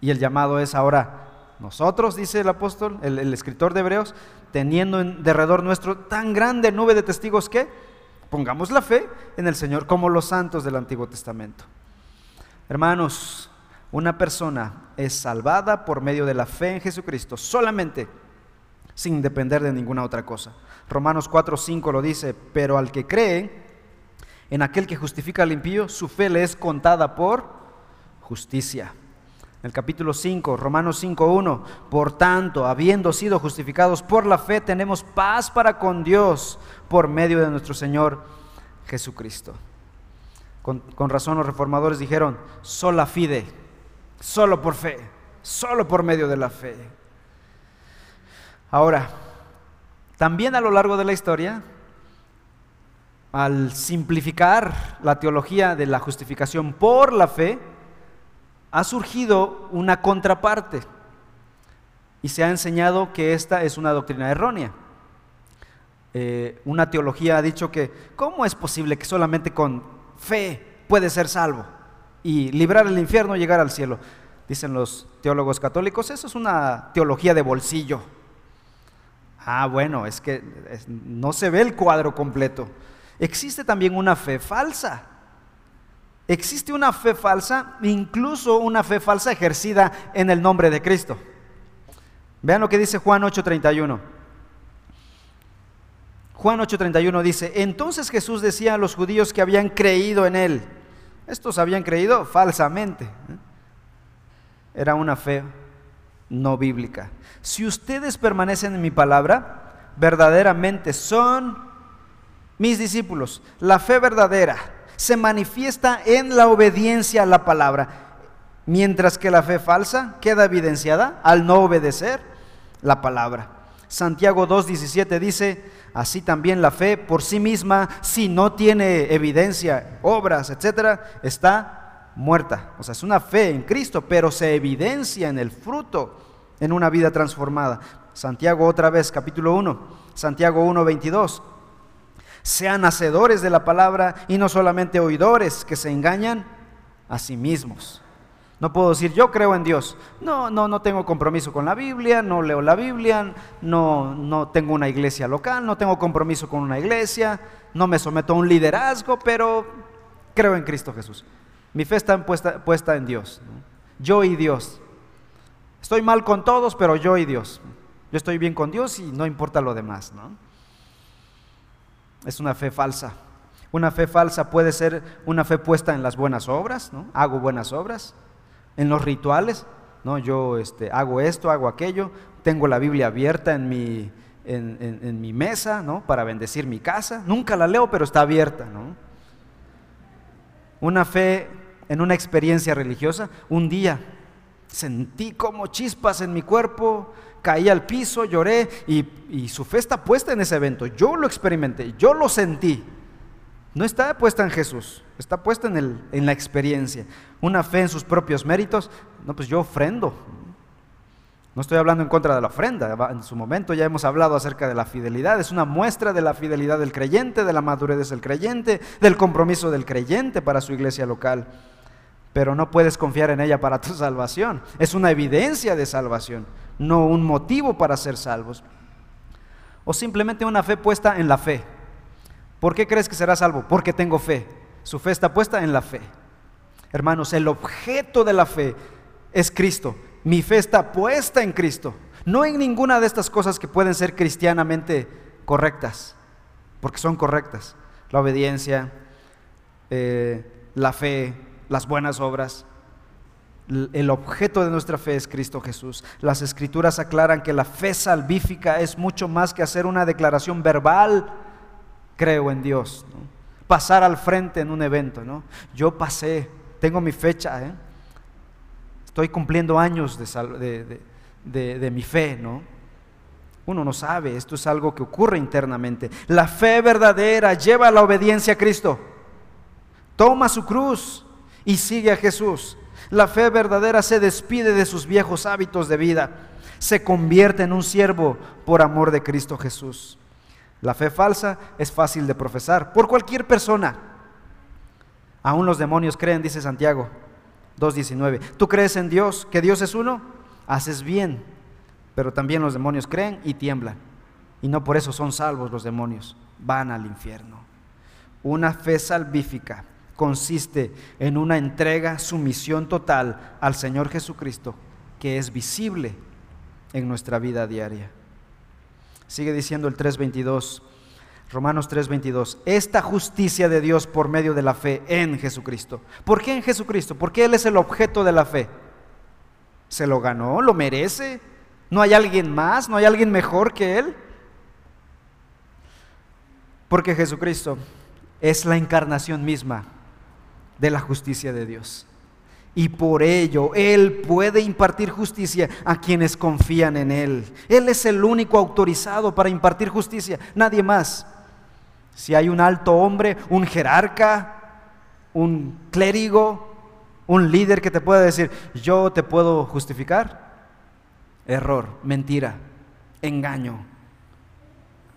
Y el llamado es ahora nosotros, dice el apóstol, el, el escritor de Hebreos, teniendo en derredor nuestro tan grande nube de testigos que Pongamos la fe en el Señor como los santos del Antiguo Testamento. Hermanos, una persona es salvada por medio de la fe en Jesucristo solamente sin depender de ninguna otra cosa. Romanos 4:5 lo dice, pero al que cree en aquel que justifica al impío, su fe le es contada por justicia. En el capítulo 5, Romanos 5.1, por tanto, habiendo sido justificados por la fe, tenemos paz para con Dios por medio de nuestro Señor Jesucristo. Con, con razón los reformadores dijeron, sola fide, solo por fe, solo por medio de la fe. Ahora, también a lo largo de la historia, al simplificar la teología de la justificación por la fe, ha surgido una contraparte y se ha enseñado que esta es una doctrina errónea. Eh, una teología ha dicho que, ¿cómo es posible que solamente con fe puede ser salvo y librar el infierno y llegar al cielo? Dicen los teólogos católicos, eso es una teología de bolsillo. Ah, bueno, es que no se ve el cuadro completo. Existe también una fe falsa. Existe una fe falsa, incluso una fe falsa ejercida en el nombre de Cristo. Vean lo que dice Juan 8:31. Juan 8:31 dice, entonces Jesús decía a los judíos que habían creído en él. Estos habían creído falsamente. ¿eh? Era una fe no bíblica. Si ustedes permanecen en mi palabra, verdaderamente son mis discípulos. La fe verdadera se manifiesta en la obediencia a la palabra, mientras que la fe falsa queda evidenciada al no obedecer la palabra. Santiago 2.17 dice, así también la fe por sí misma, si no tiene evidencia, obras, etcétera, está muerta. O sea, es una fe en Cristo, pero se evidencia en el fruto, en una vida transformada. Santiago otra vez, capítulo 1, Santiago 1.22. Sean hacedores de la palabra y no solamente oidores que se engañan a sí mismos. No puedo decir, yo creo en Dios. No, no, no tengo compromiso con la Biblia, no leo la Biblia, no, no tengo una iglesia local, no tengo compromiso con una iglesia, no me someto a un liderazgo, pero creo en Cristo Jesús. Mi fe está puesta, puesta en Dios. Yo y Dios. Estoy mal con todos, pero yo y Dios. Yo estoy bien con Dios y no importa lo demás. ¿no? Es una fe falsa. Una fe falsa puede ser una fe puesta en las buenas obras, ¿no? Hago buenas obras en los rituales, ¿no? Yo este, hago esto, hago aquello, tengo la Biblia abierta en mi, en, mi mesa, ¿no? Para bendecir mi casa. Nunca la leo, pero está abierta, ¿no? Una fe en una experiencia religiosa, un día sentí como chispas en mi cuerpo, caí al piso, lloré y, y, su fe está puesta en ese evento. Yo lo experimenté, yo lo sentí. No está puesta en Jesús, está puesta en, el, en la experiencia. Una fe en sus propios méritos, no, pues yo ofrendo. No estoy hablando en contra de la ofrenda, en su momento ya hemos hablado acerca de la fidelidad, es una muestra de la fidelidad del creyente, de la madurez del creyente, del compromiso del creyente para su iglesia local. Pero no puedes confiar en ella para tu salvación, es una evidencia de salvación, no un motivo para ser salvos. O simplemente una fe puesta en la fe, ¿Por qué crees que será salvo? Porque tengo fe. Su fe está puesta en la fe. Hermanos, el objeto de la fe es Cristo. Mi fe está puesta en Cristo. No en ninguna de estas cosas que pueden ser cristianamente correctas, porque son correctas. La obediencia, eh, la fe, las buenas obras. El objeto de nuestra fe es Cristo Jesús. Las escrituras aclaran que la fe salvífica es mucho más que hacer una declaración verbal creo en Dios. Pasar al frente en un evento, ¿no? Yo pasé, tengo mi fecha, ¿eh? estoy cumpliendo años de, de mi fe, ¿no? Uno no sabe, esto es algo que ocurre internamente. La fe verdadera lleva la obediencia a Cristo. Toma su cruz y sigue a Jesús. La fe verdadera se despide de sus viejos hábitos de vida. Se convierte en un siervo por amor de Cristo Jesús. La fe falsa es fácil de profesar por cualquier persona. Aún los demonios creen, dice Santiago 2.19. ¿Tú crees en Dios, que Dios es uno? Haces bien, pero también los demonios creen y tiemblan. Y no por eso son salvos los demonios, van al infierno. Una fe salvífica consiste en una entrega, sumisión total al Señor Jesucristo, que es visible en nuestra vida diaria. Sigue diciendo el 3.22, Romanos 3.22, esta justicia de Dios por medio de la fe en Jesucristo. ¿Por qué en Jesucristo? Porque Él es el objeto de la fe. ¿Se lo ganó? ¿Lo merece? ¿No hay alguien más? ¿No hay alguien mejor que Él? Porque Jesucristo es la encarnación misma de la justicia de Dios y por ello Él puede impartir justicia a quienes confían en Él. Él es el único autorizado para impartir justicia, nadie más. Si hay un alto hombre, un jerarca, un clérigo, un líder que te pueda decir, yo te puedo justificar, error, mentira, engaño.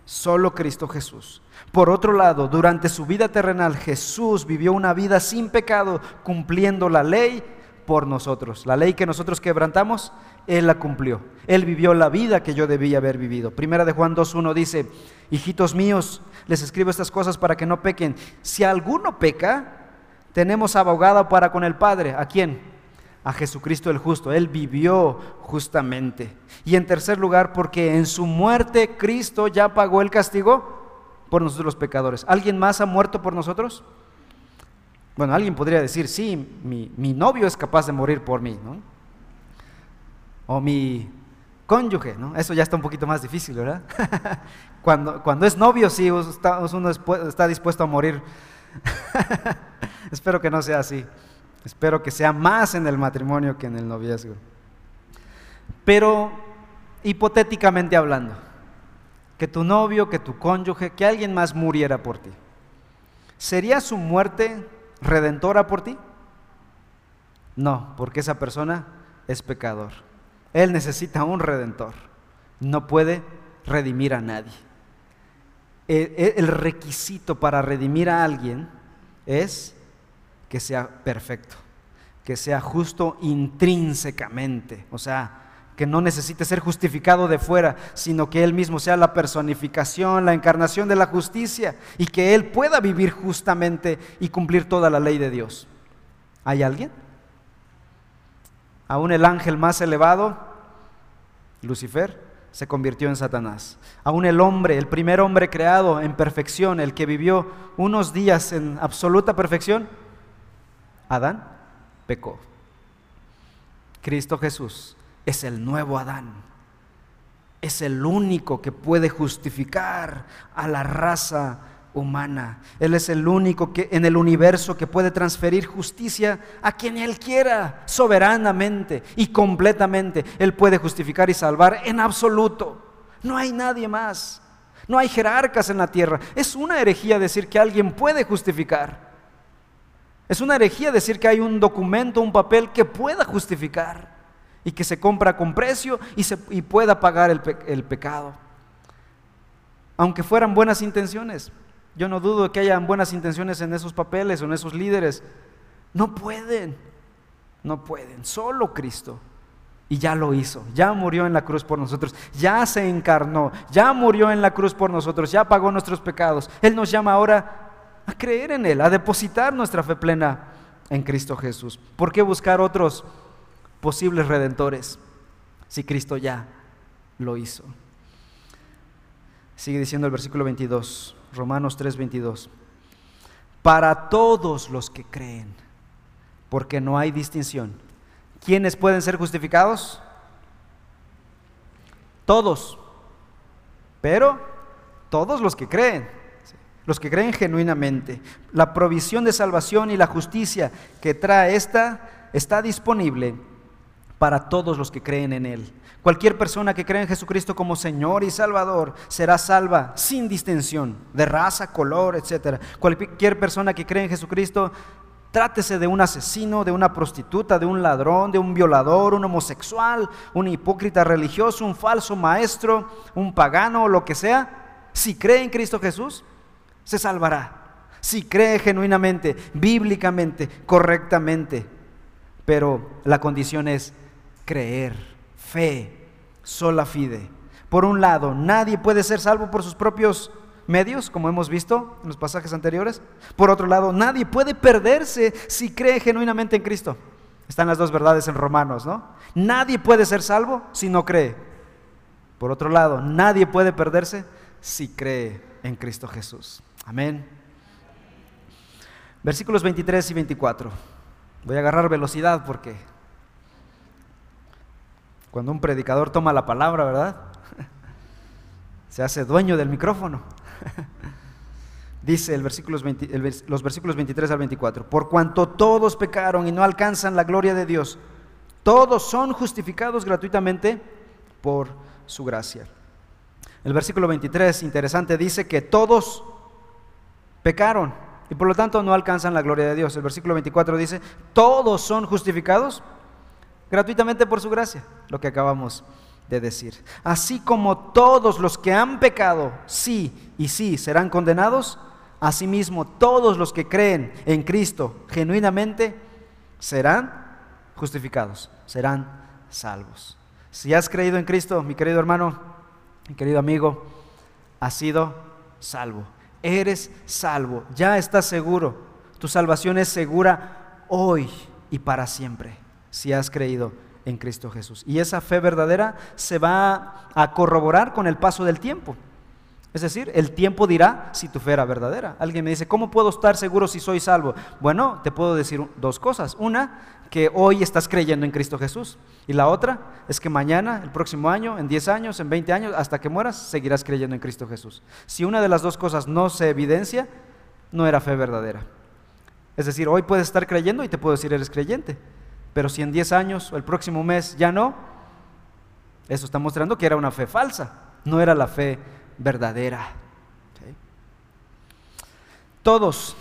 solo Cristo Jesús. Por otro lado, durante su vida terrenal, Jesús vivió una vida sin pecado, cumpliendo la ley por nosotros. La ley que nosotros quebrantamos, Él la cumplió. Él vivió la vida que yo debía haber vivido. Primera de Juan 2.1 dice, hijitos míos, les escribo estas cosas para que no pequen. Si alguno peca, tenemos abogado para con el Padre. ¿A quién? A Jesucristo el justo. Él vivió justamente. Y en tercer lugar, porque en su muerte Cristo ya pagó el castigo por nosotros los pecadores. ¿Alguien más ha muerto por nosotros? Bueno, alguien podría decir, sí, mi, novio es capaz de morir por mí, ¿no? O mi cónyuge, ¿no? Eso ya está un poquito más difícil, ¿verdad? cuando, cuando es novio, sí, uno está dispuesto a morir. Espero que no sea así. Espero que sea más en el matrimonio que en el noviazgo. Pero, hipotéticamente hablando, que tu novio, que tu cónyuge, que alguien más muriera por ti. ¿Sería su muerte redentora por ti? No, porque esa persona es pecador. Él necesita un redentor. No puede redimir a nadie. E, e, el requisito para redimir a alguien es que sea perfecto, que sea justo intrínsecamente, o sea, que no necesite ser justificado de fuera, sino que Él mismo sea la personificación, la encarnación de la justicia y que Él pueda vivir justamente y cumplir toda la ley de Dios. ¿Hay alguien? Aún el ángel más elevado, Lucifer, se convirtió en Satanás. Aún el hombre, el primer hombre creado en perfección, el que vivió unos días en absoluta perfección, Adán, pecó. Cristo Jesús es el nuevo Adán. Es el único que puede justificar a la raza humana. Él es el único que en el universo que puede transferir justicia a quien él quiera, soberanamente y completamente. Él puede justificar y salvar en absoluto. No hay nadie más. No hay jerarcas en la tierra. Es una herejía decir que alguien puede justificar. Es una herejía decir que hay un documento, un papel que pueda justificar y que se compra con precio y, se, pueda pagar el, el pecado. Aunque fueran buenas intenciones. Yo no dudo que hayan buenas intenciones en esos papeles o en esos líderes. No pueden, no pueden. Solo Cristo. Y ya lo hizo, ya murió en la cruz por nosotros, ya se encarnó, ya murió en la cruz por nosotros, ya pagó nuestros pecados. Él nos llama ahora a creer en Él, a depositar nuestra fe plena en Cristo Jesús. ¿Por qué buscar otros posibles redentores si Cristo ya lo hizo. Sigue diciendo el versículo 22, Romanos 3, 22. Para todos los que creen, porque no hay distinción. ¿Quiénes pueden ser justificados? Todos. Pero todos los que creen, los que creen genuinamente. La provisión de salvación y la justicia que trae esta está disponible para todos los que creen en Él. Cualquier persona que cree en Jesucristo como Señor y Salvador será salva sin distinción de raza, color, etc. Cualquier persona que cree en Jesucristo, trátese de un asesino, de una prostituta, de un ladrón, de un violador, un homosexual, un hipócrita religioso, un falso maestro, un pagano o lo que sea, si cree en Cristo Jesús, se salvará. Si cree genuinamente, bíblicamente, correctamente. Pero la condición es creer, fe, sola fide. Por un lado, nadie puede ser salvo por sus propios medios, como hemos visto en los pasajes anteriores. Por otro lado, nadie puede perderse si cree genuinamente en Cristo. Están las dos verdades en Romanos, ¿no? Nadie puede ser salvo si no cree. Por otro lado, nadie puede perderse si cree en Cristo Jesús. Amén. Versículos 23 y 24. Voy a agarrar velocidad porque cuando un predicador toma la palabra, ¿verdad? Se hace dueño del micrófono. Dice el versículos los versículos 23 al 24, por cuanto todos pecaron y no alcanzan la gloria de Dios, todos son justificados gratuitamente por su gracia. El versículo 23, interesante, dice que todos pecaron y por lo tanto no alcanzan la gloria de Dios. El versículo 24 dice, todos son justificados gratuitamente por su gracia, lo que acabamos de decir. Así como todos los que han pecado, sí y sí, serán condenados, asimismo todos los que creen en Cristo genuinamente serán justificados, serán salvos. Si has creído en Cristo, mi querido hermano, mi querido amigo, has sido salvo. Eres salvo, ya estás seguro. Tu salvación es segura hoy y para siempre, si has creído en Cristo Jesús. Y esa fe verdadera se va a corroborar con el paso del tiempo. Es decir, el tiempo dirá si tu fe era verdadera. Alguien me dice, ¿cómo puedo estar seguro si soy salvo? Bueno, te puedo decir dos cosas. Una, que hoy estás creyendo en Cristo Jesús. Y la otra es que mañana, el próximo año, en 10 años, en 20 años, hasta que mueras, seguirás creyendo en Cristo Jesús. Si una de las dos cosas no se evidencia, no era fe verdadera. Es decir, hoy puedes estar creyendo y te puedo decir eres creyente. Pero si en 10 años o el próximo mes ya no, eso está mostrando que era una fe falsa, no era la fe verdadera. Todos.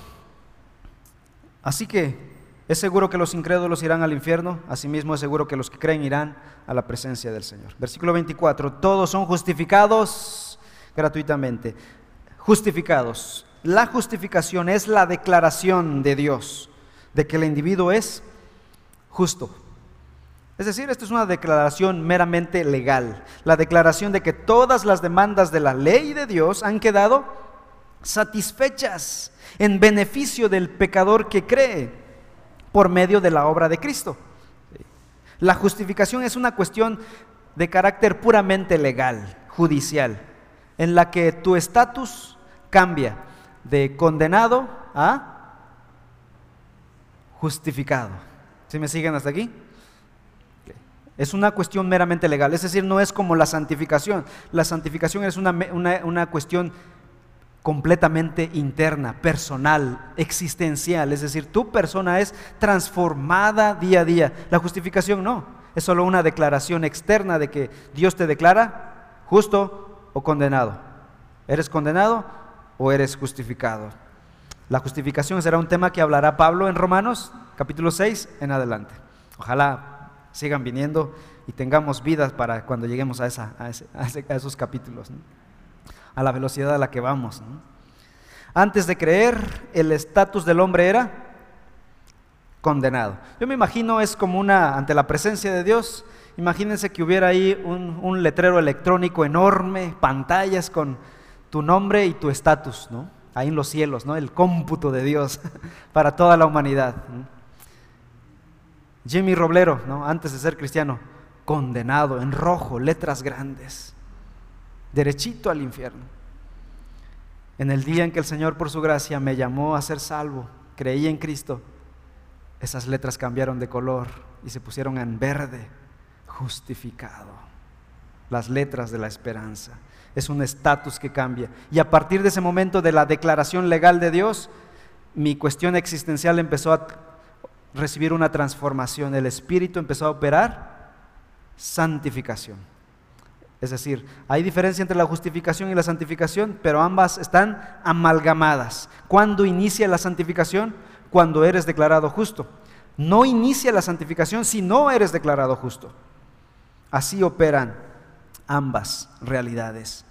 Así que es seguro que los incrédulos irán al infierno, asimismo es seguro que los que creen irán a la presencia del Señor. Versículo 24, todos son justificados gratuitamente. Justificados. La justificación es la declaración de Dios de que el individuo es justo. Es decir, esto es una declaración meramente legal, la declaración de que todas las demandas de la ley de Dios han quedado satisfechas en beneficio del pecador que cree por medio de la obra de Cristo. La justificación es una cuestión de carácter puramente legal, judicial, en la que tu estatus cambia de condenado a justificado. ¿Sí me siguen hasta aquí? Es una cuestión meramente legal, es decir, no es como la santificación. La santificación es una, una, cuestión completamente interna, personal, existencial, es decir, tu persona es transformada día a día. La justificación no, es solo una declaración externa de que Dios te declara justo o condenado. ¿Eres condenado o eres justificado? La justificación será un tema que hablará Pablo en Romanos capítulo 6 en adelante. Ojalá sigan viniendo y tengamos vidas para cuando lleguemos a, esa, a, esos capítulos, a la velocidad a la que vamos. Antes de creer, el estatus del hombre era condenado. Yo me imagino es como una, ante la presencia de Dios, imagínense que hubiera ahí un, un letrero electrónico enorme, pantallas con tu nombre y tu estatus, ¿no? Ahí en los cielos, ¿no? El cómputo de Dios para toda la humanidad. Jimmy Roblero, ¿no? antes de ser cristiano, condenado en rojo, letras grandes, derechito al infierno. En el día en que el Señor por su gracia me llamó a ser salvo, creí en Cristo, esas letras cambiaron de color y se pusieron en verde, justificado. Las letras de la esperanza. Es un estatus que cambia. Y a partir de ese momento de la declaración legal de Dios, mi cuestión existencial empezó a recibir una transformación. El Espíritu empezó a operar santificación. Es decir, hay diferencia entre la justificación y la santificación, pero ambas están amalgamadas. ¿Cuándo inicia la santificación? Cuando eres declarado justo. No inicia la santificación si no eres declarado justo. Así operan ambas realidades.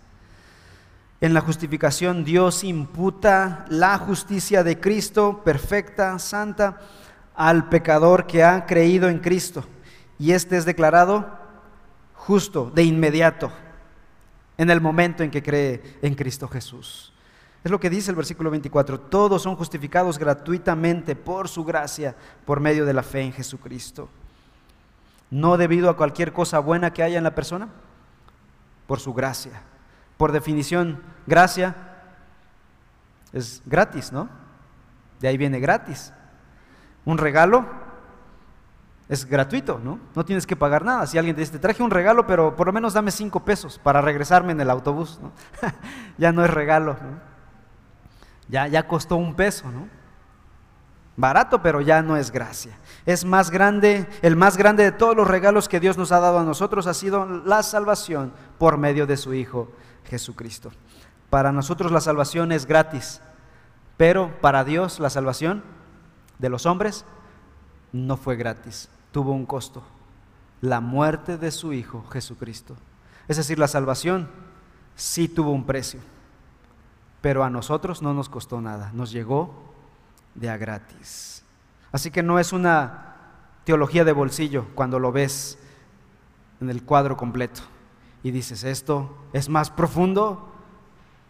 En la justificación Dios imputa la justicia de Cristo, perfecta, santa, al pecador que ha creído en Cristo y éste es declarado justo de inmediato en el momento en que cree en Cristo Jesús. Es lo que dice el versículo 24, todos son justificados gratuitamente por su gracia, por medio de la fe en Jesucristo. No debido a cualquier cosa buena que haya en la persona, por su gracia. Por definición, gracia es gratis, ¿no? De ahí viene gratis. Un regalo es gratuito, ¿no? No tienes que pagar nada. Si alguien te dice, traje un regalo, pero por lo menos dame cinco pesos para regresarme en el autobús, ¿no? ya no es regalo, ¿no? Ya, ya costó un peso, ¿no? Barato, pero ya no es gracia. Es más grande, el más grande de todos los regalos que Dios nos ha dado a nosotros ha sido la salvación por medio de su Hijo Jesucristo. Para nosotros la salvación es gratis, pero para Dios la salvación de los hombres no fue gratis, tuvo un costo. la muerte de su Hijo Jesucristo. Es decir, la salvación sí tuvo un precio, pero a nosotros no nos costó nada, nos llegó de a gratis. Así que no es una teología de bolsillo cuando lo ves en el cuadro completo y dices, esto es más profundo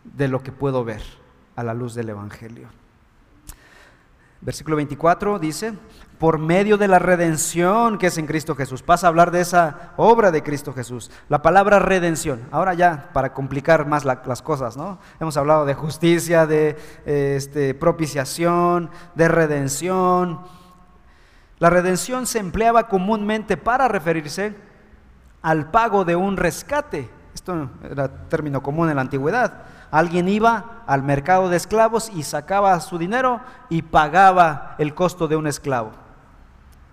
de lo que puedo ver a la luz del Evangelio. Versículo 24 dice, por medio de la redención que es en Cristo Jesús. Pasa a hablar de esa obra de Cristo Jesús. La palabra redención. Ahora ya, para complicar más las cosas, ¿no? Hemos hablado de justicia, de este, propiciación, de redención. La redención se empleaba comúnmente para referirse al pago de un rescate. Esto era término común en la antigüedad. Alguien iba al mercado de esclavos y sacaba su dinero y pagaba el costo de un esclavo.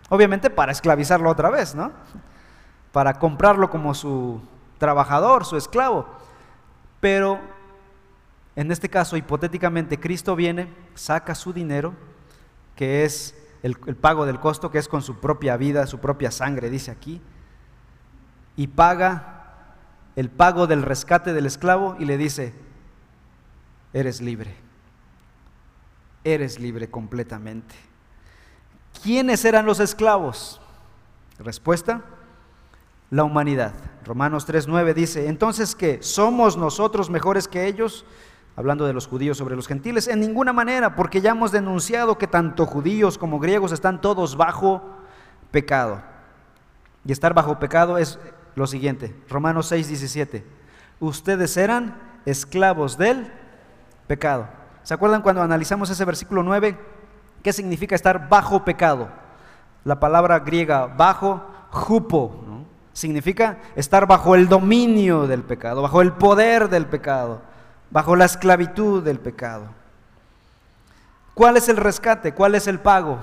Obviamente para esclavizarlo otra vez, ¿no? Para comprarlo como su trabajador, su esclavo. Pero en este caso, hipotéticamente, Cristo viene, saca su dinero, que es el, pago del costo, que es con su propia vida, su propia sangre, dice aquí, y paga el pago del rescate del esclavo y le dice, eres libre, eres libre completamente. ¿Quiénes eran los esclavos? Respuesta, la humanidad. Romanos 3.9 dice, entonces que somos nosotros mejores que ellos, hablando de los judíos sobre los gentiles, en ninguna manera, porque ya hemos denunciado que tanto judíos como griegos están todos bajo pecado. Y estar bajo pecado es lo siguiente, Romanos 6.17, ustedes eran esclavos del pecado. ¿Se acuerdan cuando analizamos ese versículo 9? ¿Qué significa estar bajo pecado? La palabra griega bajo, jupo, significa estar bajo el dominio del pecado, bajo el poder del pecado, bajo la esclavitud del pecado. ¿Cuál es el rescate? ¿Cuál es el pago?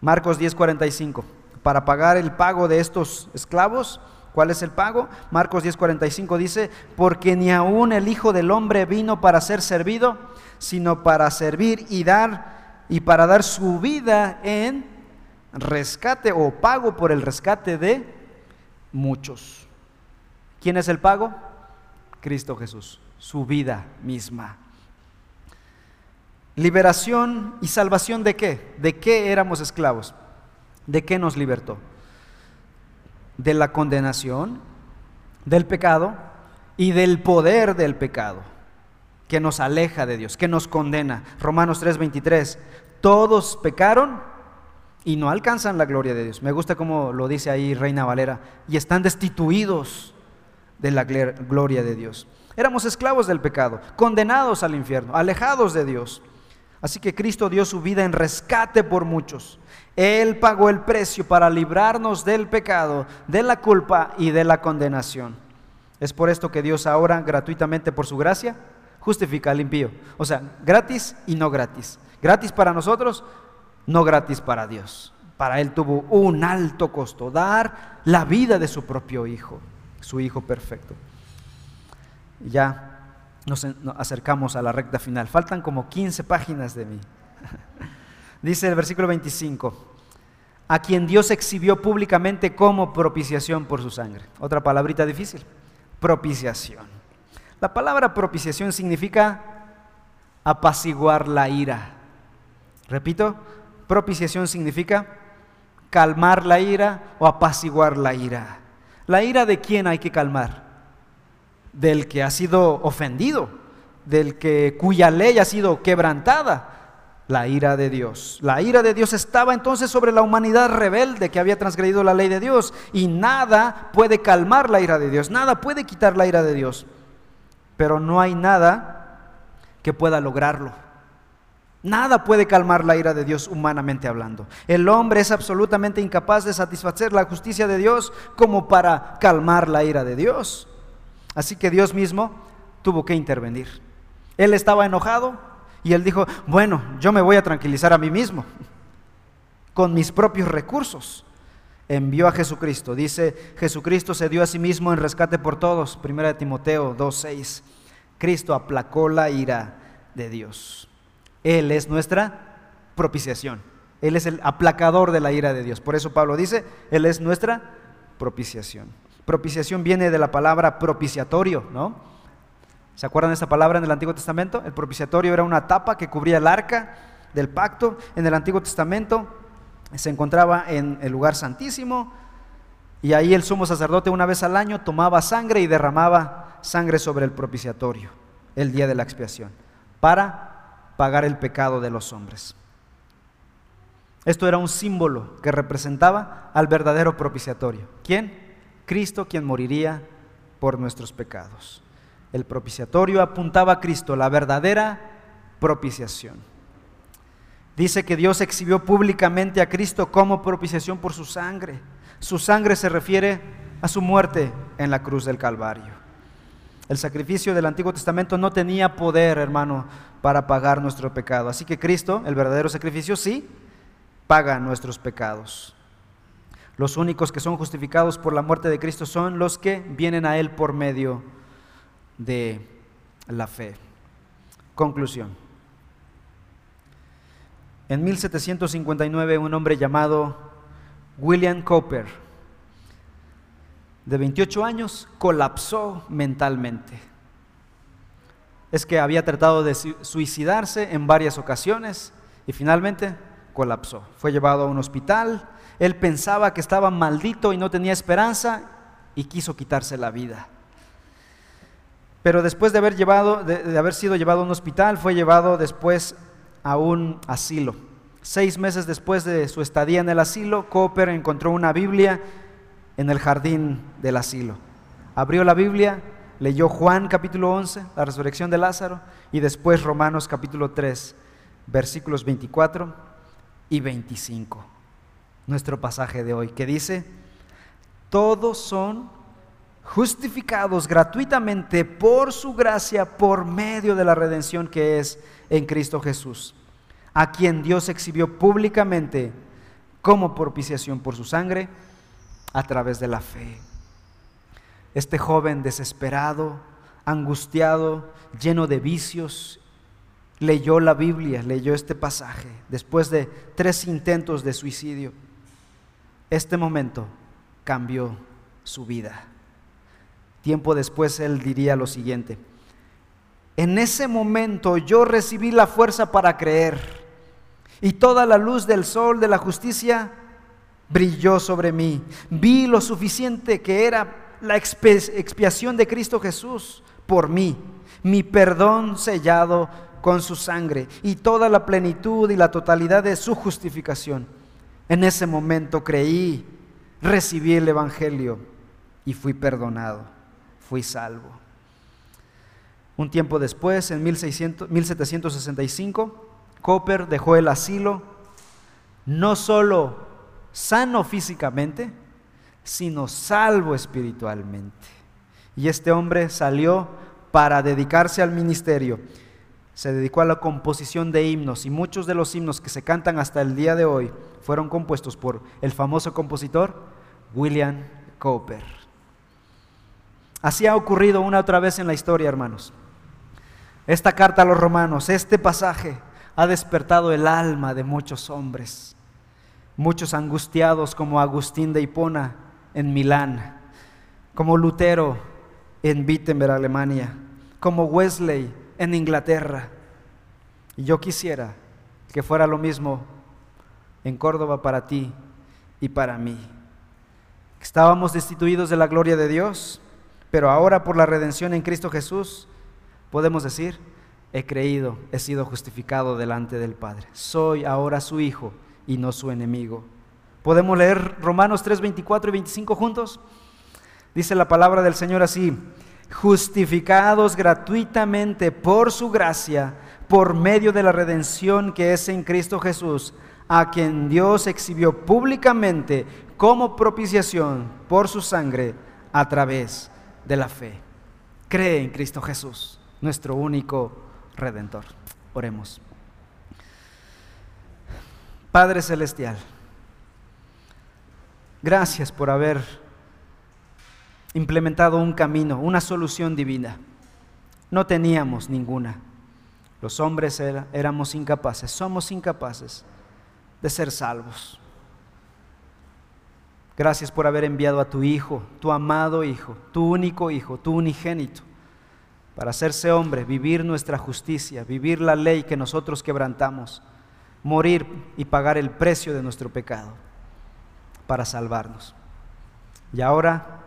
Marcos 10:45. Para pagar el pago de estos esclavos, ¿cuál es el pago? Marcos 10:45 dice, porque ni aún el Hijo del Hombre vino para ser servido, sino para servir y dar y para dar su vida en rescate o pago por el rescate de muchos. ¿Quién es el pago? Cristo Jesús, su vida misma. Liberación y salvación de qué? ¿De qué éramos esclavos? ¿De qué nos libertó? De la condenación, del pecado y del poder del pecado que nos aleja de Dios, que nos condena. Romanos 3:23, todos pecaron y no alcanzan la gloria de Dios. Me gusta como lo dice ahí Reina Valera, y están destituidos de la gloria de Dios. Éramos esclavos del pecado, condenados al infierno, alejados de Dios. Así que Cristo dio su vida en rescate por muchos. Él pagó el precio para librarnos del pecado, de la culpa y de la condenación. Es por esto que Dios ahora, gratuitamente por su gracia, justifica al impío. O sea, gratis y no gratis. Gratis para nosotros, no gratis para Dios. Para Él tuvo un alto costo, dar la vida de su propio Hijo, su Hijo perfecto. ya nos acercamos a la recta final. Faltan como 15 páginas de mí. Dice el versículo 25, a quien Dios exhibió públicamente como propiciación por su sangre. Otra palabrita difícil, propiciación. La palabra propiciación significa apaciguar la ira. Repito, propiciación significa calmar la ira o apaciguar la ira. ¿La ira de quién hay que calmar? Del que ha sido ofendido, del que cuya ley ha sido quebrantada, la ira de Dios. La ira de Dios estaba entonces sobre la humanidad rebelde que había transgredido la ley de Dios y nada puede calmar la ira de Dios, nada puede quitar la ira de Dios pero no hay nada que pueda lograrlo. Nada puede calmar la ira de Dios humanamente hablando. El hombre es absolutamente incapaz de satisfacer la justicia de Dios como para calmar la ira de Dios. Así que Dios mismo tuvo que intervenir. Él estaba enojado y él dijo, bueno, yo me voy a tranquilizar a mí mismo con mis propios recursos. Envió a Jesucristo. Dice, Jesucristo se dio a sí mismo en rescate por todos. Primera de Timoteo 2.6. Cristo aplacó la ira de Dios. Él es nuestra propiciación. Él es el aplacador de la ira de Dios. Por eso Pablo dice, Él es nuestra propiciación. Propiciación viene de la palabra propiciatorio, ¿no? ¿Se acuerdan de esa palabra en el Antiguo Testamento? El propiciatorio era una tapa que cubría el arca del pacto. En el Antiguo Testamento se encontraba en el lugar santísimo y ahí el sumo sacerdote una vez al año tomaba sangre y derramaba sangre sobre el propiciatorio el día de la expiación para pagar el pecado de los hombres. Esto era un símbolo que representaba al verdadero propiciatorio. ¿Quién? Cristo quien moriría por nuestros pecados. El propiciatorio apuntaba a Cristo, la verdadera propiciación. Dice que Dios exhibió públicamente a Cristo como propiciación por su sangre. Su sangre se refiere a su muerte en la cruz del Calvario. El sacrificio del Antiguo Testamento no tenía poder, hermano, para pagar nuestro pecado. Así que Cristo, el verdadero sacrificio, sí, paga nuestros pecados. Los únicos que son justificados por la muerte de Cristo son los que vienen a Él por medio de la fe. Conclusión. En 1759 un hombre llamado William Cooper, de 28 años, colapsó mentalmente. Es que había tratado de suicidarse en varias ocasiones y finalmente colapsó. Fue llevado a un hospital, él pensaba que estaba maldito y no tenía esperanza y quiso quitarse la vida. Pero después de haber, sido llevado a un hospital, fue llevado después a un asilo. Seis meses después de su estadía en el asilo, Cooper encontró una Biblia en el jardín del asilo. Abrió la Biblia, leyó Juan capítulo 11, la resurrección de Lázaro, y después Romanos capítulo 3, versículos 24 y 25. Nuestro pasaje de hoy que dice, todos son justificados gratuitamente por su gracia por medio de la redención que es en Cristo Jesús, a quien Dios exhibió públicamente como propiciación por su sangre a través de la fe. Este joven desesperado, angustiado, lleno de vicios leyó la Biblia, leyó este pasaje, después de tres intentos de suicidio, este momento cambió su vida. Tiempo después él diría lo siguiente, en ese momento yo recibí la fuerza para creer y toda la luz del sol de la justicia brilló sobre mí. Vi lo suficiente que era la expiación de Cristo Jesús por mí, mi perdón sellado con su sangre y toda la plenitud y la totalidad de su justificación. En ese momento creí, recibí el Evangelio y fui perdonado, fui salvo. Un tiempo después, en 1765, Cooper dejó el asilo, no solo sano físicamente, sino salvo espiritualmente. Y este hombre salió para dedicarse al ministerio se dedicó a la composición de himnos y muchos de los himnos que se cantan hasta el día de hoy fueron compuestos por el famoso compositor William Cowper. Así ha ocurrido una otra vez en la historia, hermanos. Esta carta a los romanos, este pasaje, ha despertado el alma de muchos hombres, muchos angustiados como Agustín de Hipona en Milán, como Lutero en Wittenberg, Alemania, como Wesley en Inglaterra. Y yo quisiera que fuera lo mismo en Córdoba para ti y para mí. Estábamos destituidos de la gloria de Dios, pero ahora por la redención en Cristo Jesús podemos decir, he creído, he sido justificado delante del Padre. Soy ahora su hijo y no su enemigo. ¿Podemos leer Romanos 3, 24 y 25 juntos? Dice la palabra del Señor así, justificados gratuitamente por su gracia, por medio de la redención que es en Cristo Jesús, a quien Dios exhibió públicamente como propiciación por su sangre a través de la fe. Cree en Cristo Jesús, nuestro único redentor. Oremos. Padre Celestial, gracias por haber implementado un camino, una solución divina. No teníamos ninguna. Los hombres éramos incapaces, somos incapaces, de ser salvos. Gracias por haber enviado a tu Hijo, tu amado Hijo, tu único Hijo, tu unigénito, para hacerse hombre, vivir nuestra justicia, vivir la ley que nosotros quebrantamos, morir y pagar el precio de nuestro pecado para salvarnos. Y ahora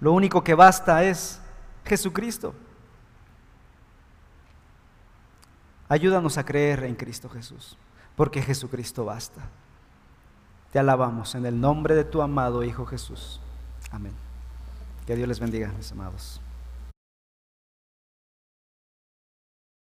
lo único que basta es Jesucristo. Ayúdanos a creer en Cristo Jesús, porque Jesucristo basta. Te alabamos en el nombre de tu amado Hijo Jesús. Amén. Que Dios les bendiga, mis amados.